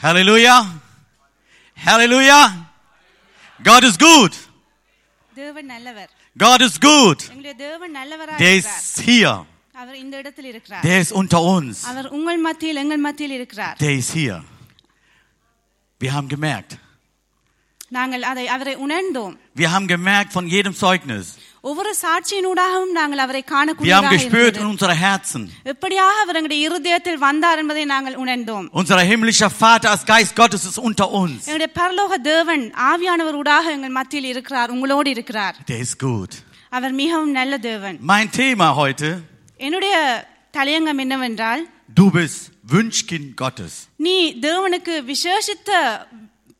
Hallelujah. Hallelujah. God is good. தேவன் நல்லவர் God is good. எங்களுடைய தேவன் நல்லவராக Der இருக்கிறார் ist hier. அவர் இந்த இடத்தில் இருக்கிறார் Der ist unter uns. அவர் உங்கள் மத்தியில் எங்கள் மத்தியில் இருக்கிறார் Der ist hier. Wir haben gemerkt. நாங்கள் அதை அவரை உணர்ந்தோம் Wir haben gemerkt von jedem Zeugnis. ஒவ்வொரு சாட்சியினூடாகவும் நாங்கள் அவரை Wir haben காணக்கூடியதாக gespürt in இருந்தது. unsere Herzen. எப்படியாக அவர் எங்களுடைய இருதயத்தில் வந்தார் என்பதை நாங்கள் உணர்ந்தோம் Unser himmlischer Vater als Geist Gottes ist unter uns. எங்களுடைய பரலோக தேவன் ஆவியானவர் ஊடாக எங்கள் மத்தியில் இருக்கிறார் உங்களோடு இருக்கிறார் Der ist gut. அவர் மிகவும் நல்ல தேவன் Mein Thema heute, என்னுடைய தலையங்கம் என்னவென்றால் du bist Wünschkind Gottes. நீ தேவனுக்கு விசேஷித்த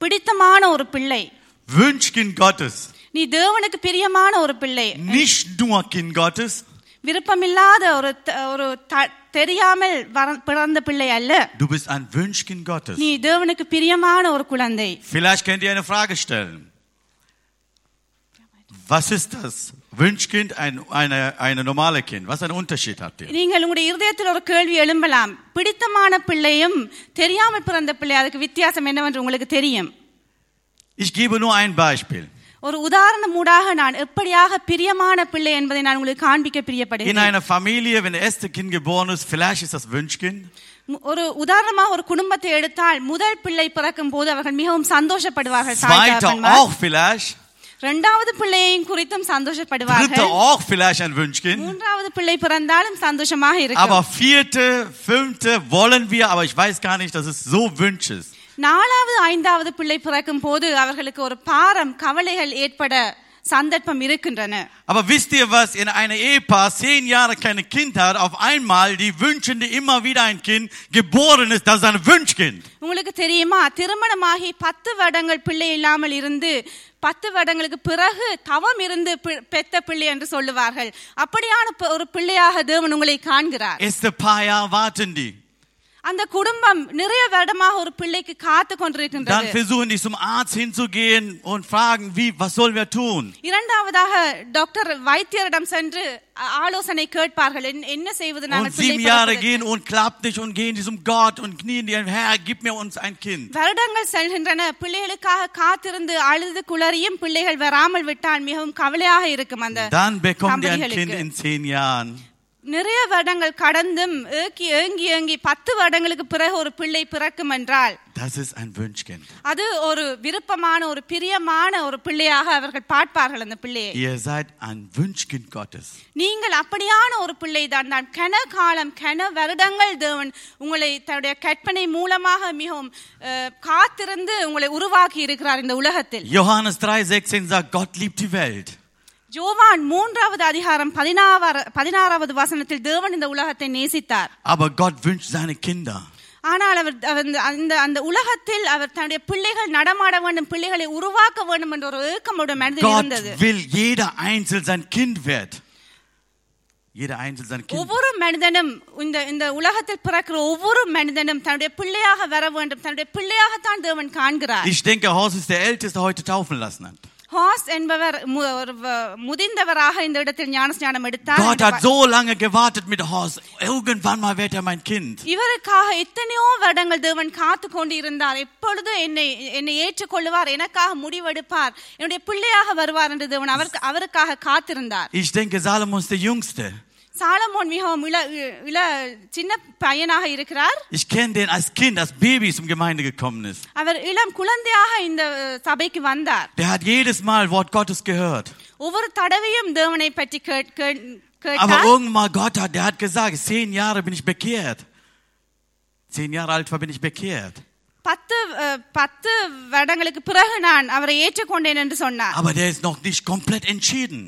பிடித்தமான ஒரு பிள்ளை Wünschkind Gottes. நீ தேவனுக்கு பிரியமான ஒரு பிள்ளை Nicht nur Kind Gottes, விருப்பமில்லாத ஒரு த- ஒரு த- தெரியாமல் வர- பிறந்த பிள்ளை அல்ல du bist ein Wünschkind Gottes. நீ தேவனுக்கு பிரியமான ஒரு குழந்தை Vielleicht könnt ihr eine Frage stellen. Was ist das? Wünschkind, ein eine, eine normale Kind. Was für einen Unterschied habt ihr? நீங்கள் உங்களுடைய இருதயத்தில் ஒரு கேள்வி எழும்பலாம் பிடித்தமான பிள்ளையும் தெரியாமல் பிறந்த பிள்ளை அதுக்கு வித்தியாசம் என்னவென்று உங்களுக்கு தெரியும் Ich gebe nur ein Beispiel. ஒரு உதாரணம் ஊடாக நான் எப்படியாக பிரியமான பிள்ளை என்பதை நான் உங்களுக்கு காண்பிக்க In பிரியப்படுகிறேன் einer Familie, wenn das erste Kind geboren ist, vielleicht ist das Wünschkind. மு- ஒரு உதாரணமாக ஒரு குடும்பத்தை எடுத்தால் முதல் பிள்ளை பிறக்கும் போது அவர்கள் மிகவும் சந்தோஷப்படுவார்கள் தாய் Zweiter தகப்பன்மார். auch vielleicht. இரண்டாவது பிள்ளையையும் குறித்தும் Dritter சந்தோஷப்படுவார்கள் auch vielleicht ein Wünschkind. மூன்றாவது பிள்ளை பிறந்தாலும் சந்தோஷமாக இருக்கும் Aber vierte, fünfte wollen wir, aber ich weiß gar nicht, dass es so Wünsch ist. நாலாவது ஐந்தாவது பிள்ளை பிறக்கும் போது அவர்களுக்கு ஒரு பாரம் கவலைகள் ஏற்பட சந்தர்ப்பம் இருக்கின்றன. Aber wisst ihr was? In einer Ehepaar zehn Jahre keine Kind hat, auf einmal die wünschen dir immer wieder ein Kind geboren ist, das ist ein Wünschkind. உங்களுக்கு தெரியுமா? திருமணமாகி பத்து வருடங்கள் பிள்ளை இல்லாமல் இருந்து பத்து வருடங்களுக்கு பிறகு தவம் இருந்து பெத்த பிள்ளை என்று சொல்லுவார்கள். அப்படியான ஒரு பிள்ளையாக தேவன் உங்களை காண்கிறார். அந்த குடும்பம் நிறைய வருடமாக ஒரு பிள்ளைக்கு காத்து Dann கொண்டிருக்கின்றது versuchen die zum Arzt hinzugehen und fragen, wie, was sollen wir tun? இரண்டாவதாக டாக்டர் வைத்தியரிடம் சென்று அ- ஆலோசனை கேட்பார்கள் என்ன- என்ன செய்வது Und நாங்கள் பிள்ளை sieben Jahre பிறப்பதற்கு? gehen und klappt nicht und gehen die zum Gott und knien die, Herr, gib mir uns ein Kind. வருடங்கள் செல்கின்றன பிள்ளைகளுக்காக காத்திருந்து அழுது குளறியும் பிள்ளைகள் வராமல் விட்டால் மிகவும் கவலையாக இருக்கும் அந்த Dann bekommen die ein Kind தம்பதிகளுக்கு. in zehn Jahren. நிறைய வருடங்கள் கடந்தும் ஏக்கி ஏங்கி ஏங்கி பத்து வருடங்களுக்கு பிறகு ஒரு பிள்ளை பிறக்கும் என்றால் Das ist ein Wünschkind. அது ஒரு விருப்பமான ஒரு பிரியமான ஒரு பிள்ளையாக அவர்கள் பார்ப்பார்கள் அந்த பிள்ளையை Ihr seid ein Wünschkind Gottes. நீங்கள் அப்படியான ஒரு பிள்ளை தான் தான் கன காலம் கன வருடங்கள் தேவன் உங்களை தன்னுடைய கற்பனை மூலமாக மிகவும் காத்திருந்து உங்களை உருவாக்கி இருக்கிறார் இந்த உலகத்தில் Johannes 3,16 sagt, Gott liebt die Welt. ஜோவான் மூன்றாவது அதிகாரம் பதினாறு பதினாறாவது வசனத்தில் தேவன் இந்த உலகத்தை நேசித்தார் Aber Gott wünscht seine Kinder. ஆனால் அவர் அந்த- அந்த உலகத்தில் அவர் தன்னுடைய பிள்ளைகள் நடமாட வேண்டும் பிள்ளைகளை உருவாக்க வேண்டும் என்ற ஒரு ஏக்கமோட மனதில் இருந்தது will jeder einzeln sein Kind wird. Jeder einzeln sein Kind. ஒவ்வொரு மனிதனும் இந்த இந்த உலகத்தில் பிறக்கிற ஒவ்வொரு மனிதனும் தன்னுடைய பிள்ளையாக வர வேண்டும் தன்னுடைய பிள்ளையாகத்தான் தேவன் காண்கிறார் Ich denke, Horst ist der Älteste, heute taufen lassen hat. Haas என்பவர் மு- ஒரு வ- முதிர்ந்தவராக இந்த இடத்தில் ஞானஸ்நானம் எடுத்தார் Gott hat so lange gewartet mit Horst. Irgendwann mal wird er mein Kind. இவருக்காக எத்தனையோ வருடங்கள் தேவன் காத்து கொண்டு இருந்தார் எப்பொழுது என்னை என்னை ஏற்றுக்கொள்ளுவார் எனக்காக முடிவெடுப்பார் என்னுடைய பிள்ளையாக வருவார் என்று தேவன் அவருக்கு அவருக்காக காத்திருந்தார் Ich denke, Salomon ist der Jüngste. Solomon மிகவும் இள இள சின்ன பையனாக இருக்கிறார் Ich kenne den als Kind, als Baby zum Gemeinde gekommen ist. அவர் இளம் குழந்தையாக இந்த சபைக்கு வந்தார் Der hat jedes Mal Wort Gottes gehört. ஒவ்வொரு தடவையும் தேவனை பற்றி கேட்- கேட்- Aber கேட்டார் irgendwann mal Gott hat, der hat gesagt, zehn Jahre bin ich bekehrt. Zehn Jahre alt war, bin ich bekehrt. பத்து அஹ், பத்து வருடங்களுக்கு பிறகு நான் அவரை ஏற்றுக்கொண்டேன் என்று சொன்னார் Aber der ist noch nicht komplett entschieden.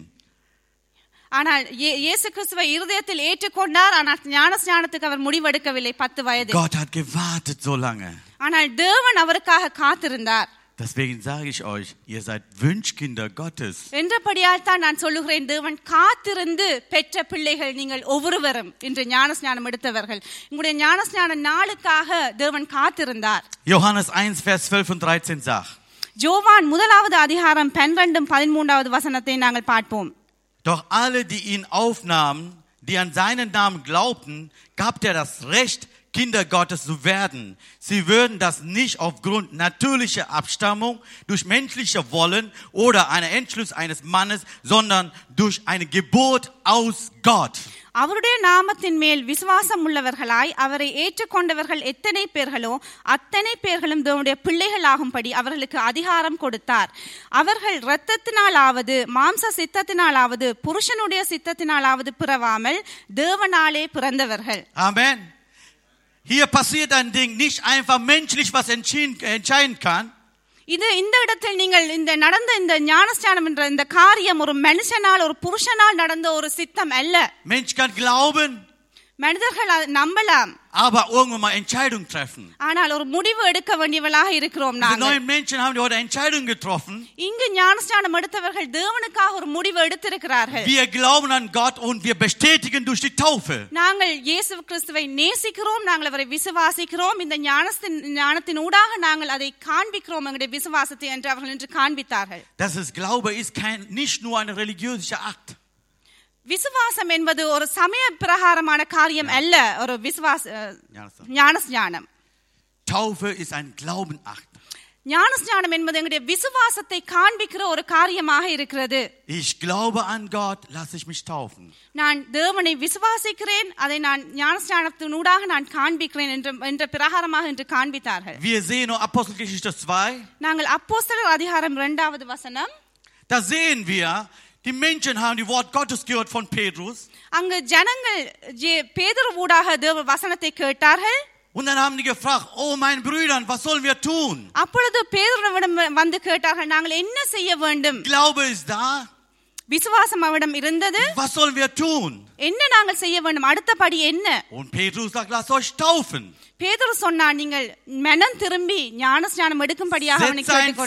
ஆனால் இயே- இயேசு கிறிஸ்துவை இருதயத்தில் ஏற்றுக்கொண்டார். ஆனால் ஞான ஸ்நானத்துக்கு அவர் முடிவெடுக்கவில்லை. பத்து வயது Gott hat gewartet so lange. ஆனால் தேவன் அவருக்காக காத்திருந்தார். Deswegen sage ich euch, ihr seid Wünschkinder Gottes. என்றபடியால் தான் நான் சொல்லுகிறேன் தேவன் காத்திருந்து பெற்ற பிள்ளைகள் நீங்கள் ஒவ்வொருவரும் இன்று ஞானஸ்நானம் எடுத்தவர்கள். உங்களுடைய ஞானஸ்நான நாளுக்காக தேவன் காத்திருந்தார். Johannes 1, Vers 12 und 13 sagt, ஜோவான் முதலாவது அதிகாரம் பன்னிரண்டும் பதிமூன்றாவது வசனத்தை நாங்கள் பார்ப்போம். Doch alle, die ihn aufnahmen, die an seinen Namen glaubten, gab er das Recht, Kinder Gottes zu werden. Sie würden das nicht aufgrund natürlicher Abstammung, durch menschliche Wollen oder einen Entschluss eines Mannes, sondern durch eine Geburt aus Gott. அவருடைய நாமத்தின் மேல் விசுவாசம் உள்ளவர்களாய் அவரை ஏற்றுக்கொண்டவர்கள் எத்தனை பேர்களோ அத்தனை பேர்களும் தேவனுடைய பிள்ளைகளாகும்படி அவர்களுக்கு அதிகாரம் கொடுத்தார். அவர்கள் இரத்தத்தினாலாவது மாம்ச சித்தத்தினாலாவது புருஷனுடைய சித்தத்தினாலாவது பிறவாமல் தேவனாலே பிறந்தவர்கள். ஆமென் Hier passiert ein Ding, nicht einfach menschlich was entscheiden kann, இது இந்த இடத்தில் நீங்கள் இந்த நடந்த இந்த ஞானஸ்தானம் என்ற இந்த காரியம் ஒரு மனுஷனால் ஒரு புருஷனால் நடந்த ஒரு சித்தம் அல்ல. Mensch kann glauben, மனிதர்கள் அதை நம்பலாம் aber irgendwann mal Entscheidungen treffen. ஆனால் ஒரு முடிவு எடுக்க வேண்டியவளாக இருக்கிறோம் Diese நாங்கள் neuen Menschen haben die heute Entscheidungen getroffen. இங்கு ஞானஸ்தானம் எடுத்தவர்கள் தேவனுக்காக ஒரு முடிவு எடுத்திருக்கிறார்கள் Wir glauben an Gott und wir bestätigen durch die Taufe. நாங்கள் இயேசு கிறிஸ்துவை நேசிக்கிறோம் நாங்கள் அவரை விசுவாசிக்கிறோம் இந்த ஞானத்தின் ஞானத்தின் ஊடாக நாங்கள் அதை காண்பிக்கிறோம் எங்களுடைய விசுவாசத்தை என்று அவர்கள் என்று காண்பித்தார்கள் Das ist Glaube ist kein, nicht nur ein religiöser Akt. விசுவாசம் என்பது ஒரு சமய பிரகாரமான காரியம் அல்ல ஒரு விசுவாச அஹ், Gnanastand. ஞானஸ்ஞானம் Taufe ist ein Glaubenakt. ஞானஸ்ஞானம் என்பது எங்களுடைய விசுவாசத்தை காண்பிக்கிற ஒரு காரியமாக இருக்கிறது Ich glaube an Gott, lasse ich mich taufen. நான் தேவனை விசுவாசிக்கிறேன் அதை நான் ஞானஸ்நானத்தினூடாக நான் காண்பிக்கிறேன் என்ற என்ற பிரகாரமாக என்று காண்பித்தார்கள் Wir sehen nur Apostelgeschichte 2. நாங்கள் அப்போஸ்தலர் அதிகாரம் இரண்டாவது வசனம் Da sehen wir, die Menschen haben die Wort Gottes gehört von Petrus. அங்கு ஜனங்கள் ஜே- பேதுரு ஊடாக தேவ வசனத்தை கேட்டார்கள் Und dann haben die gefragt, oh mein Brüdern, was sollen wir tun? அப்பொழுது பேதுருவிடம் வந்து கேட்டார்கள் நாங்கள் என்ன செய்ய வேண்டும் Glaube ist da. விசுவாசம் அவரிடம் இருந்தது Was sollen wir tun? என்ன நாங்கள் செய்ய வேண்டும் அடுத்த படி என்ன Und Petrus sagt, lasst euch taufen. பேதுரு சொன்னார் நீங்கள் மனம் திரும்பி ஞானஸ்நானம் எடுக்கும்படியாக அவனை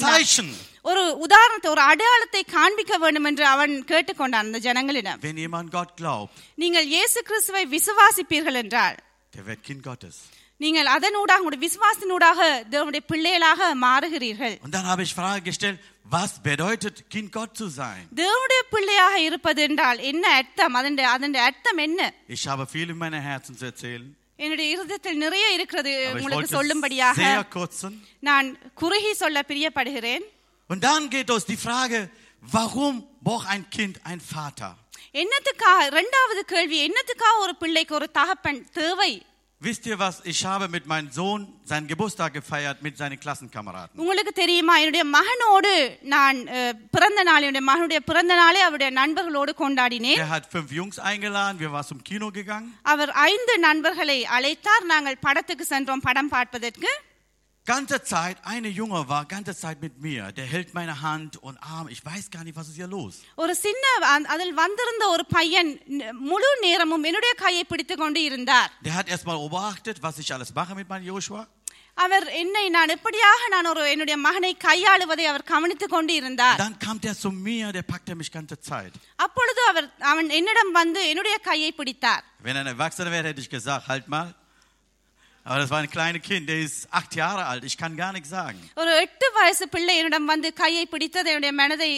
Zeichen. ஒரு உதாரணத்தை ஒரு அடையாளத்தை காண்பிக்க வேண்டும் என்று அவன் கேட்டுக்கொண்டான் அந்த ஜனங்களிடம் Wenn jemand Gott glaubt, நீங்கள் இயேசு கிறிஸ்துவை விசுவாசிப்பீர்கள் என்றால் der wird Kind Gottes. நீங்கள் அதனூடாக உங்களுடைய விசுவாசத்தினூடாக தேவனுடைய பிள்ளைகளாக மாறுகிறீர்கள் Und dann habe ich Frage gestellt, was bedeutet Kind Gott zu sein? தேவனுடைய பிள்ளையாக இருப்பது என்றால் என்ன அர்த்தம் அதன் அதன் அர்த்தம் என்ன Ich habe viel in meinem Herzen zu erzählen. என்னுடைய இருதயத்தில் நிறைய இருக்கிறது உங்களுக்கு சொல்லும்படியாக. நான் குறுகி சொல்ல பிரியப்படுகிறேன் Und dann geht uns die Frage, warum braucht ein Kind einen Vater? என்னத்துக்காக இரண்டாவது கேள்வி என்னத்துக்காக ஒரு பிள்ளைக்கு ஒரு தகப்பன் தேவை Wisst ihr was? Ich habe mit meinem Sohn seinen Geburtstag gefeiert mit seinen Klassenkameraden. உங்களுக்கு தெரியுமா என்னுடைய மகனோடு நான் அஹ், பிறந்த நாள் என்னுடைய மகனுடைய பிறந்த நாளை அவருடைய நண்பர்களோடு கொண்டாடினேன் Er hat fünf Jungs eingeladen, wir waren zum Kino gegangen. அவர் ஐந்து நண்பர்களை அழைத்தார் நாங்கள் படத்துக்கு சென்றோம் படம் பார்ப்பதற்கு Ganze Zeit, eine Junge war ganze Zeit mit mir. Der hält meine Hand und Arm. Ich weiß gar nicht, was ist hier los. ஒரு சின்ன அந்த- அதில் வந்திருந்த ஒரு பையன் ந- முழு நேரமும் என்னுடைய கையை பிடித்து கொண்டு இருந்தார் Der hat erstmal beobachtet, was ich alles mache mit meinem Joshua. அவர் என்னை நான் எப்படியாக நான் ஒரு என்னுடைய மகனை கையாளுவதை அவர் கவனித்துக் கொண்டு இருந்தார் Dann kam der zu mir, der packte mich ganze Zeit. அப்பொழுது அவர் அவன் என்னிடம் வந்து என்னுடைய கையை பிடித்தார் Wenn er ein Erwachsener wäre, hätte ich gesagt, halt mal. Aber das war ein kleines Kind, der ist acht Jahre alt. Ich kann gar nichts sagen. ஒரு எட்டு வயசு பிள்ளை என்னிடம் வந்து கையை பிடித்தது என்னுடைய மனதை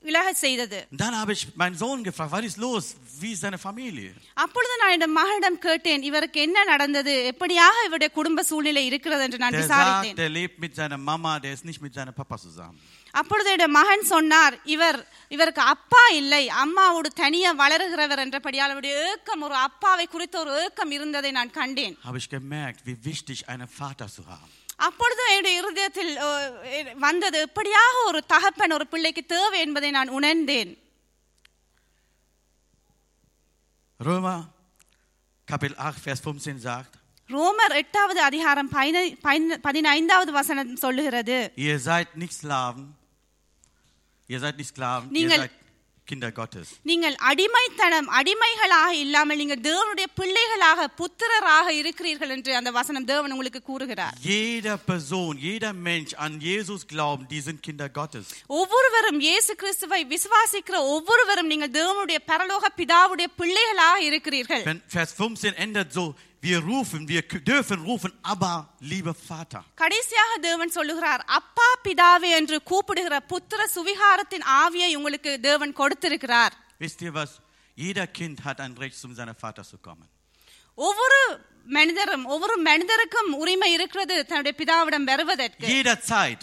உ, இழக செய்தது Und dann habe ich meinen Sohn gefragt, was ist los? Wie ist seine Familie? அப்பொழுது நான் என் மகனிடம் கேட்டேன் இவருக்கு என்ன நடந்தது எப்படியாக இவருடைய குடும்ப சூழ்நிலை இருக்கிறது என்று நான் Der விசாரித்தேன் sagt, der lebt mit seiner Mama, der ist nicht mit seinem Papa zusammen. அப்பொழுது என்னுடைய மகன் சொன்னார் இவர் இவருக்கு அப்பா இல்லை அம்மாவோடு தனியா வளருகிறவர் என்றபடியால் அவருடைய ஏக்கம் ஒரு அப்பாவை குறித்த ஒரு ஏக்கம் இருந்ததை நான் கண்டேன் Habe ich gemerkt, wie wichtig einen Vater zu haben. அப்பொழுது என்னுடைய இருதயத்தில் வந்தது எப்படியாக ஒரு தகப்பன் ஒரு பிள்ளைக்கு தேவை என்பதை நான் உணர்ந்தேன். 8, Vers 15 sagt, ரோமர் எட்டாவது அதிகாரம் பதினை- பதின- பதினைந்தாவது வசனம் சொல்லுகிறது. Ihr seid nicht Sklaven, ihr seid nicht Sklaven, நீங்கள்- Kinder Gottes. நீங்கள் அடிமைத்தனம் அடிமைகளாக இல்லாமல் நீங்கள் தேவனுடைய பிள்ளைகளாக புத்திரராக இருக்கிறீர்கள் என்று அந்த வசனம் தேவன் உங்களுக்கு கூறுகிறார் Jeder Person, jeder Mensch an Jesus glauben, die sind Kinder Gottes. ஒவ்வொருவரும் இயேசு கிறிஸ்துவை விசுவாசிக்கிற ஒவ்வொருவரும் நீங்கள் தேவனுடைய பரலோக பிதாவுடைய பிள்ளைகளாக இருக்கிறீர்கள் Vers 15 endet so, wir rufen, wir k- dürfen rufen, aber lieber Vater. கடைசியாக தேவன் சொல்லுகிறார் அப்பா பிதாவே என்று கூப்பிடுகிற புத்திர சுவிகாரத்தின் ஆவியை உங்களுக்கு தேவன் கொடுத்திருக்கிறார் Wisst ihr was? Jeder Kind hat ein Recht, zu seinem Vater zu kommen. ஒவ்வொரு மனிதரும் ஒவ்வொரு மனிதருக்கும் உரிமை இருக்கிறது தன்னுடைய பிதாவிடம் பெறுவதற்கு Jederzeit.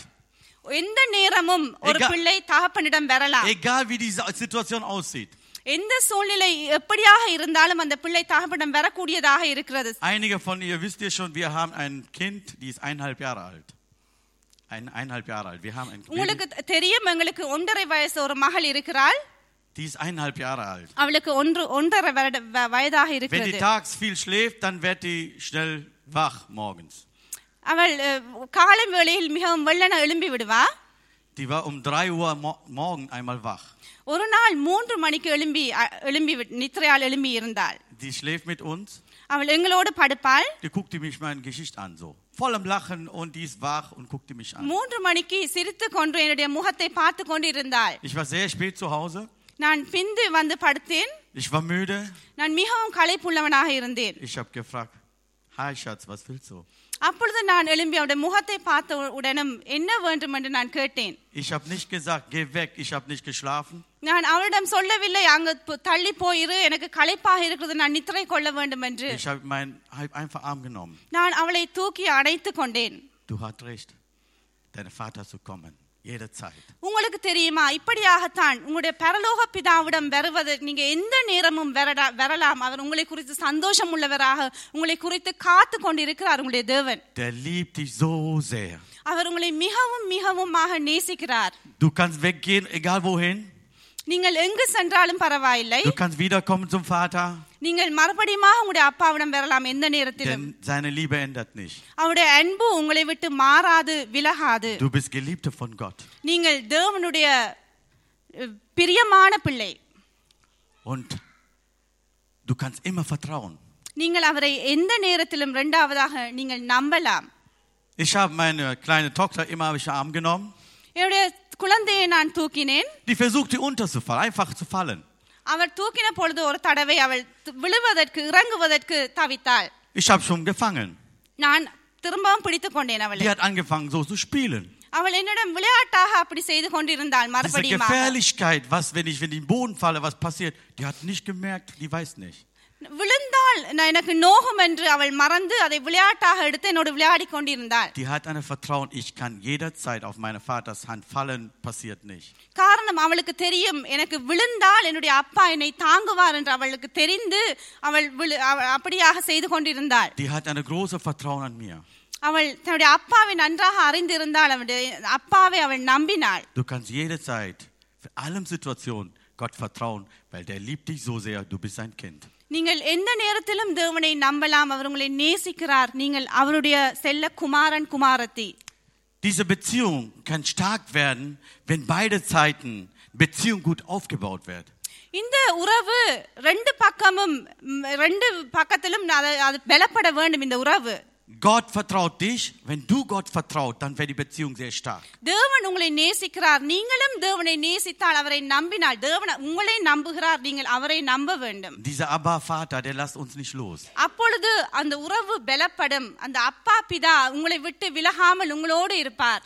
எந்த நேரமும் ஒரு Egal- பிள்ளை தகப்பனிடம் பெறலாம் Egal wie die Sa- Situation aussieht. எந்த சூழ்நிலை எப்படியாக இருந்தாலும் அந்த பிள்ளை தகப்பனிடம் பெறக்கூடியதாக இருக்கிறது Einige von ihr wisst ihr schon, wir haben ein Kind, die ist eineinhalb Jahre alt. Ein, eineinhalb Jahre alt. Wir haben ein உங்களுக்கு Baby, தெரியும் எங்களுக்கு ஒன்றரை வயசு ஒரு மகள் இருக்கிறாள் die ist eineinhalb Jahre alt. அவளுக்கு ஒன்று ஒன்றரை வருட வ- வயதாக Wenn die இருக்கிறது tags viel schläft, dann wird die schnell wach morgens. அவள் அஹ், காலை வேளையில் மிகவும் வெள்ளன எழும்பி விடுவா Die war um 3 Uhr mo morgen einmal wach. ஒரு நாள் மூன்று மணிக்கு எழும்பி அ- எழும்பி விட்- நித்திரையால் எழும்பி இருந்தாள் Die schläft mit uns. அவள் எங்களோடு படுப்பாள் Die guckte mich mein Gesicht an, so. Voll am Lachen und die ist wach und guckte mich an. மூன்று மணிக்கு சிரித்து கொண்டு என்னுடைய முகத்தை பார்த்து கொண்டு இருந்தாள் Ich war sehr spät zu Hause. நான் பிந்து வந்து படுத்தேன் Ich war müde. நான் மிகவும் களைப்புள்ளவனாக இருந்தேன் Ich habe gefragt, hi Schatz, was willst du? அப்பொழுது நான் எழும்பி அவருடைய முகத்தை பார்த்த உடனும் என்ன வேண்டும் என்று நான் கேட்டேன் Ich habe nicht gesagt, geh weg, ich habe nicht geschlafen. நான் அவளிடம் சொல்லவில்லை அங்கு தள்ளி போயிரு எனக்கு களைப்பாக இருக்கிறது நான் நித்திரை கொள்ள வேண்டும் என்று. நான் அவளை தூக்கி அணைத்து கொண்டேன். உங்களுக்கு தெரியுமா இப்படியாகத்தான் உங்களுடைய பரலோக பிதாவிடம் வருவது நீங்க எந்த நேரமும் வரலாம் அவர் உங்களை குறித்து சந்தோஷம் உள்ளவராக உங்களை குறித்து காத்து கொண்டிருக்கிறார் உங்களுடைய தேவன். அவர் உங்களை மிகவும் மிகவுமாக நேசிக்கிறார் Du kannst weggehen, egal wohin. நீங்கள் எங்கு சென்றாலும் பரவாயில்லை Du kannst wiederkommen zum Vater, நீங்கள் மறுபடியுமாக உங்களுடைய அப்பாவிடம் வரலாம் எந்த நேரத்திலும் denn seine Liebe ändert nicht. அவருடைய அன்பு உங்களை விட்டு மாறாது விலகாது Du bist Geliebte von Gott. நீங்கள் தேவனுடைய அஹ், பிரியமான பிள்ளை Und du kannst immer vertrauen. நீங்கள் அவரை எந்த நேரத்திலும் இரண்டாவதாக நீங்கள் நம்பலாம் Ich habe meine kleine Tochter immer auf den Arm genommen. என்னுடைய குழந்தையை நான் தூக்கினேன் Die versuchte unterzufallen, einfach zu fallen. அவர் தூக்கின பொழுது ஒரு தடவை அவள் து- விழுவதற்கு இறங்குவதற்கு தவித்தாள் Ich habe schon gefangen. நான் திரும்பவும் பிடித்துக் கொண்டேன் அவளை Die hat angefangen so zu spielen. அவள் என்னிடம் விளையாட்டாக அப்படி செய்து கொண்டிருந்தாள் Diese மறுபடியும் Gefährlichkeit, was, wenn ich, wenn ich in den Boden falle, was passiert, die hat nicht gemerkt, die weiß nicht. விழுந்தால் நான் எனக்கு நோகும் என்று அவள் மறந்து அதை விளையாட்டாக எடுத்து என்னோடு விளையாடி கொண்டிருந்தாள் Die hat ein Vertrauen, ich kann jederzeit auf meine Vaters Hand fallen, passiert nicht. காரணம் அவளுக்கு தெரியும் எனக்கு விழுந்தால் என்னுடைய அப்பா என்னை தாங்குவார் என்று அவளுக்கு தெரிந்து அவள் விழு- அவள் அப்படியாக செய்து கொண்டிருந்தாள் Die hat ein großes Vertrauen an mir. அவள் தன்னுடைய அப்பாவை நன்றாக அறிந்திருந்தாள் அவளுடைய அப்பாவை அவள் நம்பினாள் Du kannst jederzeit, für allen Situationen, Gott vertrauen, weil der liebt dich so sehr, du bist sein Kind. நீங்கள் எந்த நேரத்திலும் தேவனை நம்பலாம் அவர் உங்களை நேசிக்கிறார் நீங்கள் அவருடைய செல்ல குமாரன் குமாரத்தி Diese Beziehung kann stark werden, wenn beide Seiten Beziehung gut aufgebaut wird. இந்த உறவு ரெண்டு பக்கமும் ம், ரெண்டு பக்கத்திலும் அது அது பலப்பட வேண்டும் இந்த உறவு Gott vertraut dich, wenn du Gott vertraut, dann wird die Beziehung sehr stark. தேவன் உங்களை நேசிக்கிறார் நீங்களும் தேவனை நேசித்தால் அவரை நம்பினால் தேவன் உங்களை நம்புகிறார் நீங்கள் அவரை நம்ப வேண்டும் Dieser Abba Vater, der lässt uns nicht los. அப்பொழுது அந்த உறவு பலப்படும் அந்த அப்பா பிதா உங்களை விட்டு விலகாமல் உங்களோடு இருப்பார்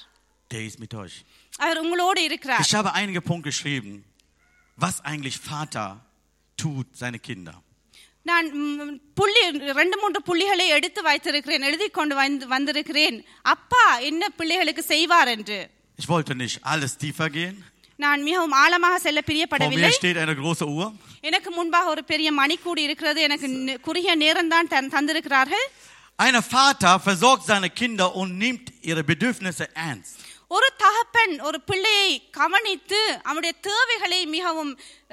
Der ist mit euch. அவர் உங்களோடு இருக்கிறார் Ich habe einige Punkte geschrieben, was eigentlich Vater tut, seine Kinder. நான் ம், புள்ளி ரெண்டு மூன்று புள்ளிகளை எடுத்து வைத்திருக்கிறேன் எழுதி கொண்டு வந்து வந்திருக்கிறேன் அப்பா என்ன பிள்ளைகளுக்கு செய்வார் என்று Ich wollte nicht alles tiefer gehen. நான் மிகவும் ஆழமாக செல்ல Vor பிரியப்படவில்லை mir steht eine große Uhr. எனக்கு முன்பாக ஒரு பெரிய மணிக்கூடி இருக்கிறது எனக்கு நி- குறுகிய நேரம் தான் தந்திருக்கிறார்கள் Ein Vater versorgt seine Kinder und nimmt ihre Bedürfnisse ernst. ஒரு தகப்பன் ஒரு பிள்ளையை கவனித்து அவனுடைய தேவைகளை மிகவும்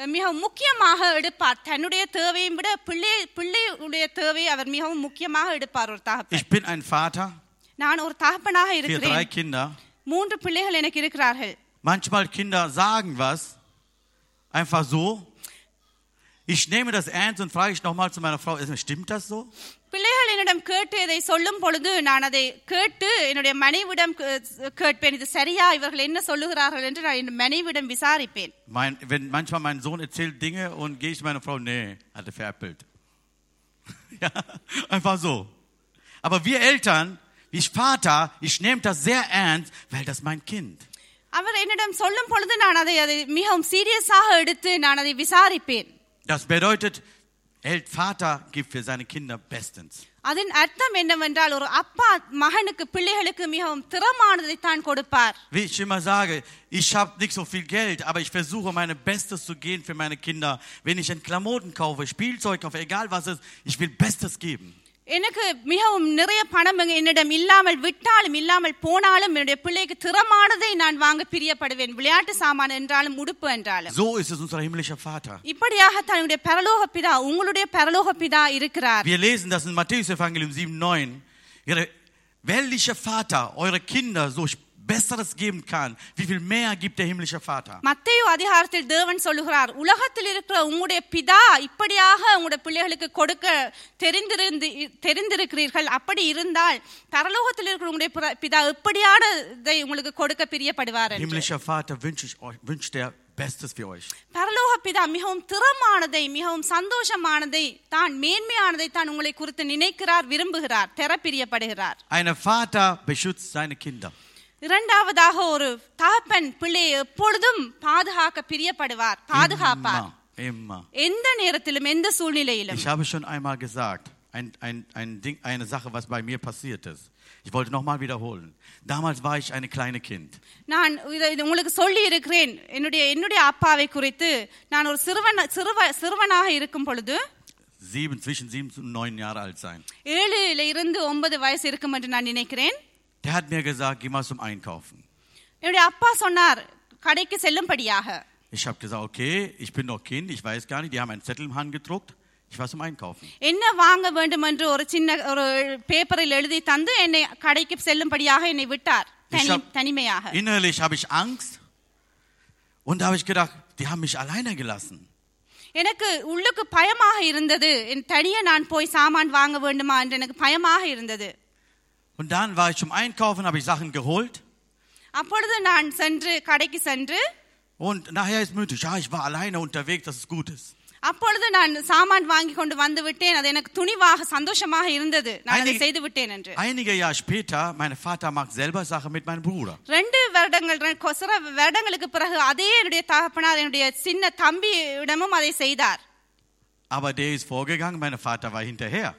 மிகவும் முக்கியமாக எடுப்பார் தன்னுடைய தேவையை விட பிள்ளை பிள்ளையுடைய தேவையை அவர் மிகவும் முக்கியமாக எடுப்பார் ஒரு தகப்பன் Ich bin ein Vater நான் ஒரு தகப்பனாக für drei இருக்கிறேன் Kinder. மூன்று பிள்ளைகள் எனக்கு இருக்கிறார்கள் Manchmal Kinder sagen was, einfach so. Ich nehme das ernst und frage ich nochmal zu meiner Frau, stimmt das so? பிள்ளைகள் என்னிடம் கேட்டு இதை சொல்லும் பொழுது நான் அதை கேட்டு என்னுடைய மனைவிடம் கே- கேட்பேன் இது சரியா இவர்கள் என்ன சொல்லுகிறார்கள் என்று நான் என் மனைவிடம் விசாரிப்பேன் Mein, wenn manchmal mein Sohn erzählt Dinge und gehe ich meine Frau, nee, hat er veräppelt. ja, einfach so. Aber wir Eltern, ich Vater, ich nehme das sehr ernst, weil das mein Kind. அவர் என்னிடம் சொல்லும் பொழுது நான் அதை அதை மிகவும் சீரியஸாக எடுத்து நான் அதை விசாரிப்பேன் Das bedeutet, El Vater gibt für seine Kinder bestens. அதன் அர்த்தம் என்னவென்றால் ஒரு அப்பா மகனுக்கு பிள்ளைகளுக்கு மிகவும் திறமானதை தான் கொடுப்பார் Wie ich immer sage, ich habe nicht so viel Geld, aber ich versuche meine Bestes zu geben für meine Kinder. Wenn ich ein Klamotten kaufe, Spielzeug kaufe, egal was es ist, ich will Bestes geben. எனக்கு மிகவும் நிறைய பணம் எங்க- என்னிடம் இல்லாமல் விட்டாலும் இல்லாமல் போனாலும் என்னுடைய பிள்ளைக்கு திறமானதை நான் வாங்க பிரியப்படுவேன் விளையாட்டு சாமான் என்றாலும் உடுப்பு என்றாலும் So ist es unser himmlischer Vater. இப்படியாக தன்னுடைய பரலோக பிதா உங்களுடைய பரலோக பிதா இருக்கிறார் Wir lesen das in Matthäus Evangelium 7, 9. Ihre weltliche Vater eure Kinder so Besseres geben kann, wie viel mehr gibt der himmlische Vater? மத்தேயு அதிகாரத்தில் தேவன் சொல்லுகிறார் உலகத்தில் இருக்கிற உங்களுடைய பிதா இப்படியாக உங்களுடைய பிள்ளைகளுக்கு கொடுக்க தெரிந்திருந்து தெரிந்திருக்கிறீர்கள் அப்படி இருந்தால் பரலோகத்தில் இருக்கிற உங்களுடைய பிதா எப்படியானதை உங்களுக்கு கொடுக்க பிரியப்படுவார். Himmlischer Vater wünscht, ich euch, wünscht der Bestes für euch. பரலோக பிதா மிகவும் திறமானதை மிகவும் சந்தோஷமானதை தான் மேன்மையானதை தான் உங்களை குறித்து நினைக்கிறார் விரும்புகிறார் பெற பிரியப்படுகிறார் Ein Vater beschützt seine Kinder. இரண்டாவதாக ஒரு தகப்பன் பிள்ளையை எப்பொழுதும் பாதுகாக்க பிரியப்படுவார் பாதுகாப்பார் Immer, immer. எந்த நேரத்திலும் எந்த சூழ்நிலையிலும் Ich habe schon einmal gesagt, ein, ein, ein Ding, eine Sache, was bei mir passiert ist. Ich wollte nochmal wiederholen. Damals war ich ein kleines Kind. நான் இதை இது உங்களுக்கு சொல்லி இருக்கிறேன் என்னுடைய என்னுடைய அப்பாவை குறித்து நான் ஒரு சிறுவன் சிறுவ சிறுவனாக இருக்கும் பொழுது Sieben, zwischen sieben und neun Jahre alt sein. ஏழுல இருந்து ஒன்பது வயசு இருக்கும் என்று நான் நினைக்கிறேன் Der hat mir gesagt, geh mal zum Einkaufen. என்னுடைய அப்பா சொன்னார் கடைக்கு செல்லும்படியாக Ich habe gesagt, okay, ich bin noch Kind, ich weiß gar nicht. Die haben einen Zettel im Hand gedruckt. Ich war zum Einkaufen. என்ன வாங்க வேண்டும் என்று ஒரு சின்ன ஒரு பேப்பரில் எழுதி தந்து என்னை கடைக்கு செல்லும்படியாக என்னை விட்டார் தனி Ich hab- தனிமையாக Innerlich habe ich Angst. Und da habe ich gedacht, die haben mich alleine gelassen. எனக்கு உள்ளுக்கு பயமாக இருந்தது என் தனியே நான் போய் சாமான் வாங்க வேண்டுமா என்று எனக்கு பயமாக இருந்தது Und dann war ich zum Einkaufen, habe ich Sachen geholt. அப்பொழுது நான் சென்று கடைக்கு சென்று Und nachher ist mütig, ja, ich war alleine unterwegs, dass es gut ist. அப்பொழுது நான் சாமான் வாங்கி கொண்டு வந்து விட்டேன் அது எனக்கு துணிவாக சந்தோஷமாக இருந்தது நான் அதை Einige- செய்து விட்டேன் என்று Einige Jahre später, mein Vater macht selber Sachen mit meinem Bruder. ரெண்டு வருடங்கள் ரெ- கொ- சில வருடங்களுக்கு பிறகு அதே என்னுடைய தகப்பனார் என்னுடைய சின்ன தம்பியிடமும் அதை செய்தார் Aber der ist vorgegangen, mein Vater war hinterher.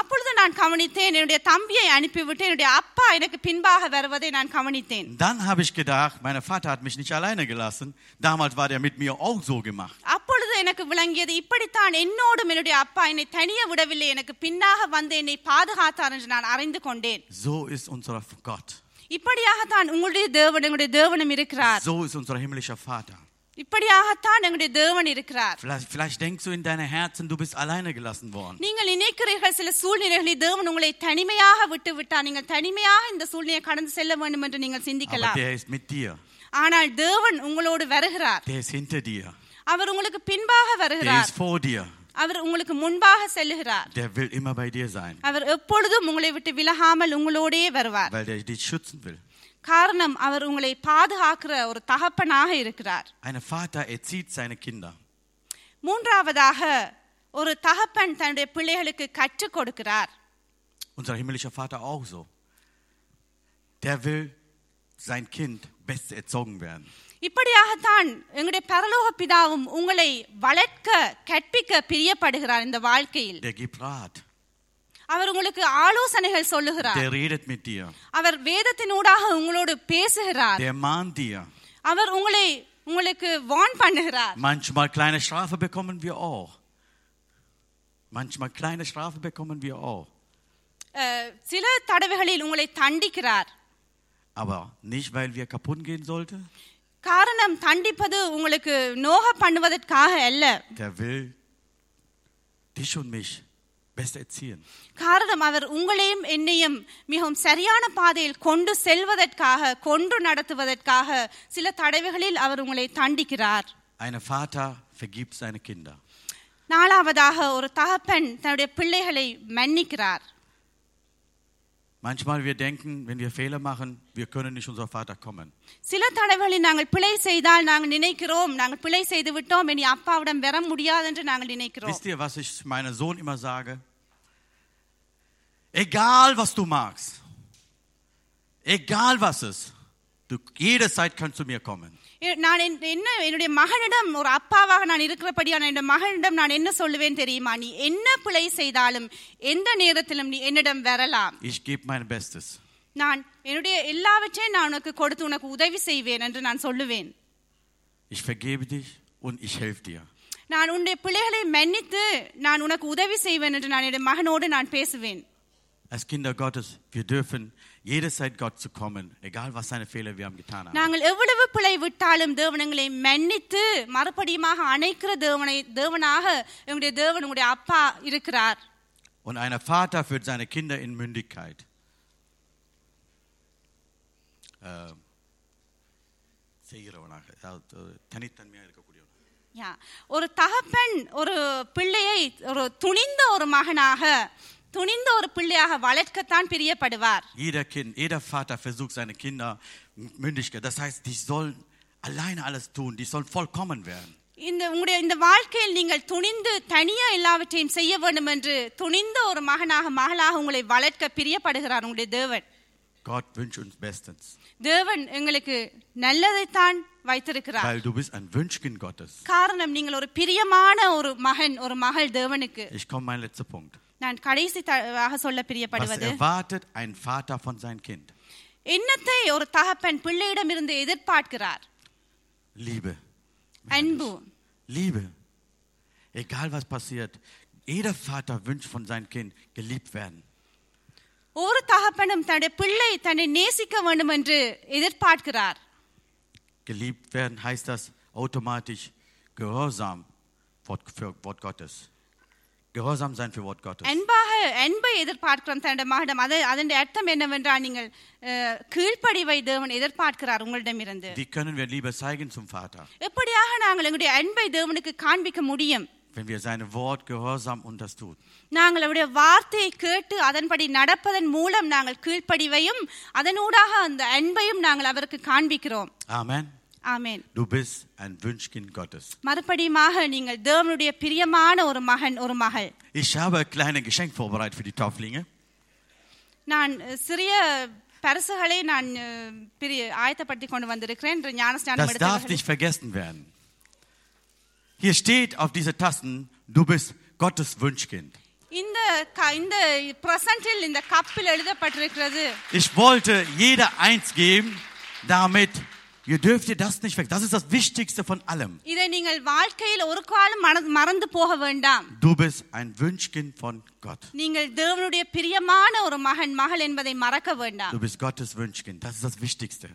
அப்பொழுது நான் கவனித்தேன் என்னுடைய தம்பியை அனுப்பிவிட்டு என்னுடைய அப்பா எனக்கு பின்பாக வருவதை நான் கவனித்தேன் Dann habe ich gedacht, mein Vater hat mich nicht alleine gelassen. Damals war der mit mir auch so gemacht. அப்பொழுது எனக்கு விளங்கியது இப்படித்தான் என்னோடும் என்னுடைய அப்பா என்னை தனிய விடவில்லை எனக்கு பின்னாக வந்து என்னை பாதுகாத்தார் என்று நான் அறிந்து கொண்டேன் So ist unser Gott. இப்படியாகத்தான் உங்களுடைய தேவன் எங்களுடைய தேவனும் இருக்கிறார் So ist unser himmlischer Vater. இப்படியாகத்தான் எங்களுடைய தேவன் இருக்கிறார் Vielleicht, vielleicht denkst du in deinem Herzen, du bist alleine gelassen worden. நீங்கள் நினைக்கிறீர்கள் சில சூழ்நிலைகளில் தேவன் உங்களை தனிமையாக விட்டு விட்டார் நீங்கள் தனிமையாக இந்த சூழ்நிலையை கடந்து செல்ல வேண்டும் என்று நீங்கள் Aber சிந்திக்கலாம் der ist mit dir. ஆனால் தேவன் உங்களோடு வருகிறார் Der ist hinter dir. அவர் உங்களுக்கு பின்பாக Der வருகிறார் ist vor dir. அவர் உங்களுக்கு முன்பாக செல்லுகிறார் Der will immer bei dir sein, அவர் எப்பொழுதும் உங்களை விட்டு விலகாமல் உங்களோடே வருவார் weil der dich schützen will. காரணம் அவர் உங்களை பாதுகாக்கிற ஒரு தகப்பனாக இருக்கிறார் Ein Vater erzieht seine Kinder. மூன்றாவதாக ஒரு தகப்பன் தன்னுடைய பிள்ளைகளுக்கு கற்றுக் கொடுக்கிறார் Unser himmlischer Vater auch so. Der will sein Kind best erzogen werden. இப்படியாகத்தான் எங்களுடைய பரலோக பிதாவும் உங்களை வளர்க்க கற்பிக்க பிரியப்படுகிறார் இந்த வாழ்க்கையில் Der gibt Rat. அவர் உங்களுக்கு ஆலோசனைகள் சொல்லுகிறார் Der redet mit dir. அவர் வேதத்தினூடாக உங்களோடு பேசுகிறார் Der mahnt dir. அவர் உங்களை உங்களுக்கு வார்ன் பண்ணுகிறார் Manchmal kleine Strafe bekommen wir auch. Manchmal kleine Strafe bekommen wir auch. அஹ், சில தடவைகளில் உங்களை தண்டிக்கிறார் Aber nicht, weil wir kaputt gehen sollten. காரணம் தண்டிப்பது உங்களுக்கு நோக பண்ணுவதற்காக அல்ல Der will dich und mich best erziehen. காரணம் அவர் உங்களையும் என்னையும் மிகவும் சரியான பாதையில் கொண்டு செல்வதற்காக கொண்டு நடத்துவதற்காக சில தடவைகளில் அவர் உங்களை தண்டிக்கிறார். நாலாவதாக ஒரு தகப்பன் தன்னுடைய பிள்ளைகளை மன்னிக்கிறார். Manchmal wir denken, wenn wir Fehler machen, wir können nicht unser Vater kommen. சில தடவைகளில் நாங்கள் பிழை செய்தால் நாங்கள் நினைக்கிறோம் நாங்கள் பிழை செய்து விட்டோம் இனி அப்பாவிடம் வர முடியாது என்று நாங்கள் நினைக்கிறோம் Wisst ihr, was ich meinem Sohn immer sage? Egal, was du magst, egal was es, du jederzeit kannst zu mir kommen. நான் என்- என்ன என்னுடைய மகனிடம் ஒரு அப்பாவாக நான் இருக்கிறபடியான என்னுடைய மகனிடம் நான் என்ன சொல்லுவேன் தெரியுமா நீ என்ன பிழை செய்தாலும் எந்த நேரத்திலும் நீ என்னிடம் வரலாம் Ich gebe mein Bestes. நான் என்னுடைய எல்லாவற்றையும் நான் உனக்கு கொடுத்து உனக்கு உதவி செய்வேன் என்று நான் சொல்லுவேன் Ich vergebe dich und ich helfe dir. நான் உன்னுடைய பிள்ளைகளை மன்னித்து நான் உனக்கு உதவி செய்வேன் என்று நான் என்னுடைய மகனோடு நான் பேசுவேன் Als Kinder Gottes, wir dürfen jederzeit Gott zu kommen, egal was seine Fehler wir haben getan haben. நாங்கள் எவ்வளவு பிழை விட்டாலும் தேவனங்களை மன்னித்து மறுபடியுமாக அணைக்கிற தேவனை தேவனாக எங்களுடைய தேவன் உங்களுடைய அப்பா இருக்கிறார் Und ein Vater führt seine Kinder in Mündigkeit. Äh, செய்கிறவனாக அதாவது தனித்தன்மையாக இருக்கக்கூடியவன் யா. ஒரு தகப்பன் ஒரு பிள்ளையை ஒரு துணிந்த ஒரு மகனாக துணிந்த ஒரு பிள்ளையாக வளர்க்கத்தான் பிரியப்படுவார் Jeder Kind, jeder Vater versucht seine Kinder Mündigkeit. Das heißt, die sollen alleine alles tun, die sollen vollkommen werden. இந்த உங்களுடைய இந்த வாழ்க்கையில் நீங்கள் துணிந்து தனியா எல்லாவற்றையும் செய்ய வேண்டும் என்று துணிந்த ஒரு மகனாக மகளாக உங்களை வளர்க்க பிரியப்படுகிறார் உங்களுடைய தேவன் Gott wünscht uns bestens, தேவன் எங்களுக்கு நல்லதைத்தான் வைத்திருக்கிறார் weil du bist ein Wünschkind Gottes. காரணம் நீங்கள் ஒரு பிரியமான ஒரு மகன் ஒரு மகள் தேவனுக்கு Ich komme mein letzter Punkt. நான் கடைசி ஆக சொல்ல Was பிரியப்படுவது erwartet ein Vater von seinem Kind? என்னத்தை ஒரு தகப்பன் பிள்ளையிடமிருந்து எதிர்பார்க்கிறார் Liebe. அன்பு Liebe. Egal was passiert, jeder Vater wünscht von seinem Kind geliebt werden. ஒரு தகப்பனும் தன்னுடைய பிள்ளை தன்னை நேசிக்க வேண்டும் என்று எதிர்பார்க்கிறார் Geliebt werden heißt das automatisch Gehorsam Wort- für Wort Gottes. Gehorsam sein für Wort Gottes. அன்பாக அன்பை எதிர்பார்க்கிறோம் தன்னுடைய மகளிடம் அது அதன் அர்த்தம் என்னவென்றால் நீங்கள் அஹ், கீழ்ப்படிவை தேவன் எதிர்பார்க்கிறார் உங்களிடமிருந்து Wie können wir Liebe zeigen zum Vater? எப்படியாக நாங்கள் எங்களுடைய அன்பை தேவனுக்கு காண்பிக்க முடியும் Wenn wir sein Wort gehorsam und das tut. நாங்கள் அவருடைய வார்த்தையை கேட்டு அதன்படி நடப்பதன் மூலம் நாங்கள் கீழ்ப்படிவையும் அதனூடாக அந்த அன்பையும் நாங்கள் அவருக்கு காண்பிக்கிறோம் Amen. ஆமென் Du bist ein Wünschkind Gottes. மறுபடியுமாக நீங்கள் தேவனுடைய பிரியமான ஒரு மகன் ஒரு மகள் Ich habe ein kleines Geschenk vorbereitet für die Tauflinge. நான் அஹ், சிறிய பரிசுகளை நான் அஹ், பிரிய ஆயத்தப்படுத்தி கொண்டு வந்திருக்கிறேன் என்று ஞானஸ்நானம் Das darf எடுத்தவர்கள். nicht vergessen werden. Hier steht auf dieser Tassen, du bist Gottes Wunschkind. இந்த க- இந்த பிரசன்டில் இந்த கப்பில் எழுதப்பட்டிருக்கிறது Ich wollte jeder eins geben, damit ihr dürft ihr das nicht weg. Das ist das Wichtigste von allem. இதை நீங்கள் வாழ்க்கையில் ஒரு காலம் மன- மறந்து போக வேண்டாம் Du bist ein Wunschkind von Gott. நீங்கள் தேவனுடைய பிரியமான ஒரு மகன் மகள் என்பதை மறக்க வேண்டாம் Du bist Gottes Wunschkind. Das ist das Wichtigste.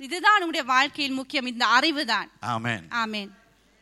இதுதான் உங்களுடைய வாழ்க்கையில் முக்கியம் இந்த அறிவுதான் Amen. ஆமென்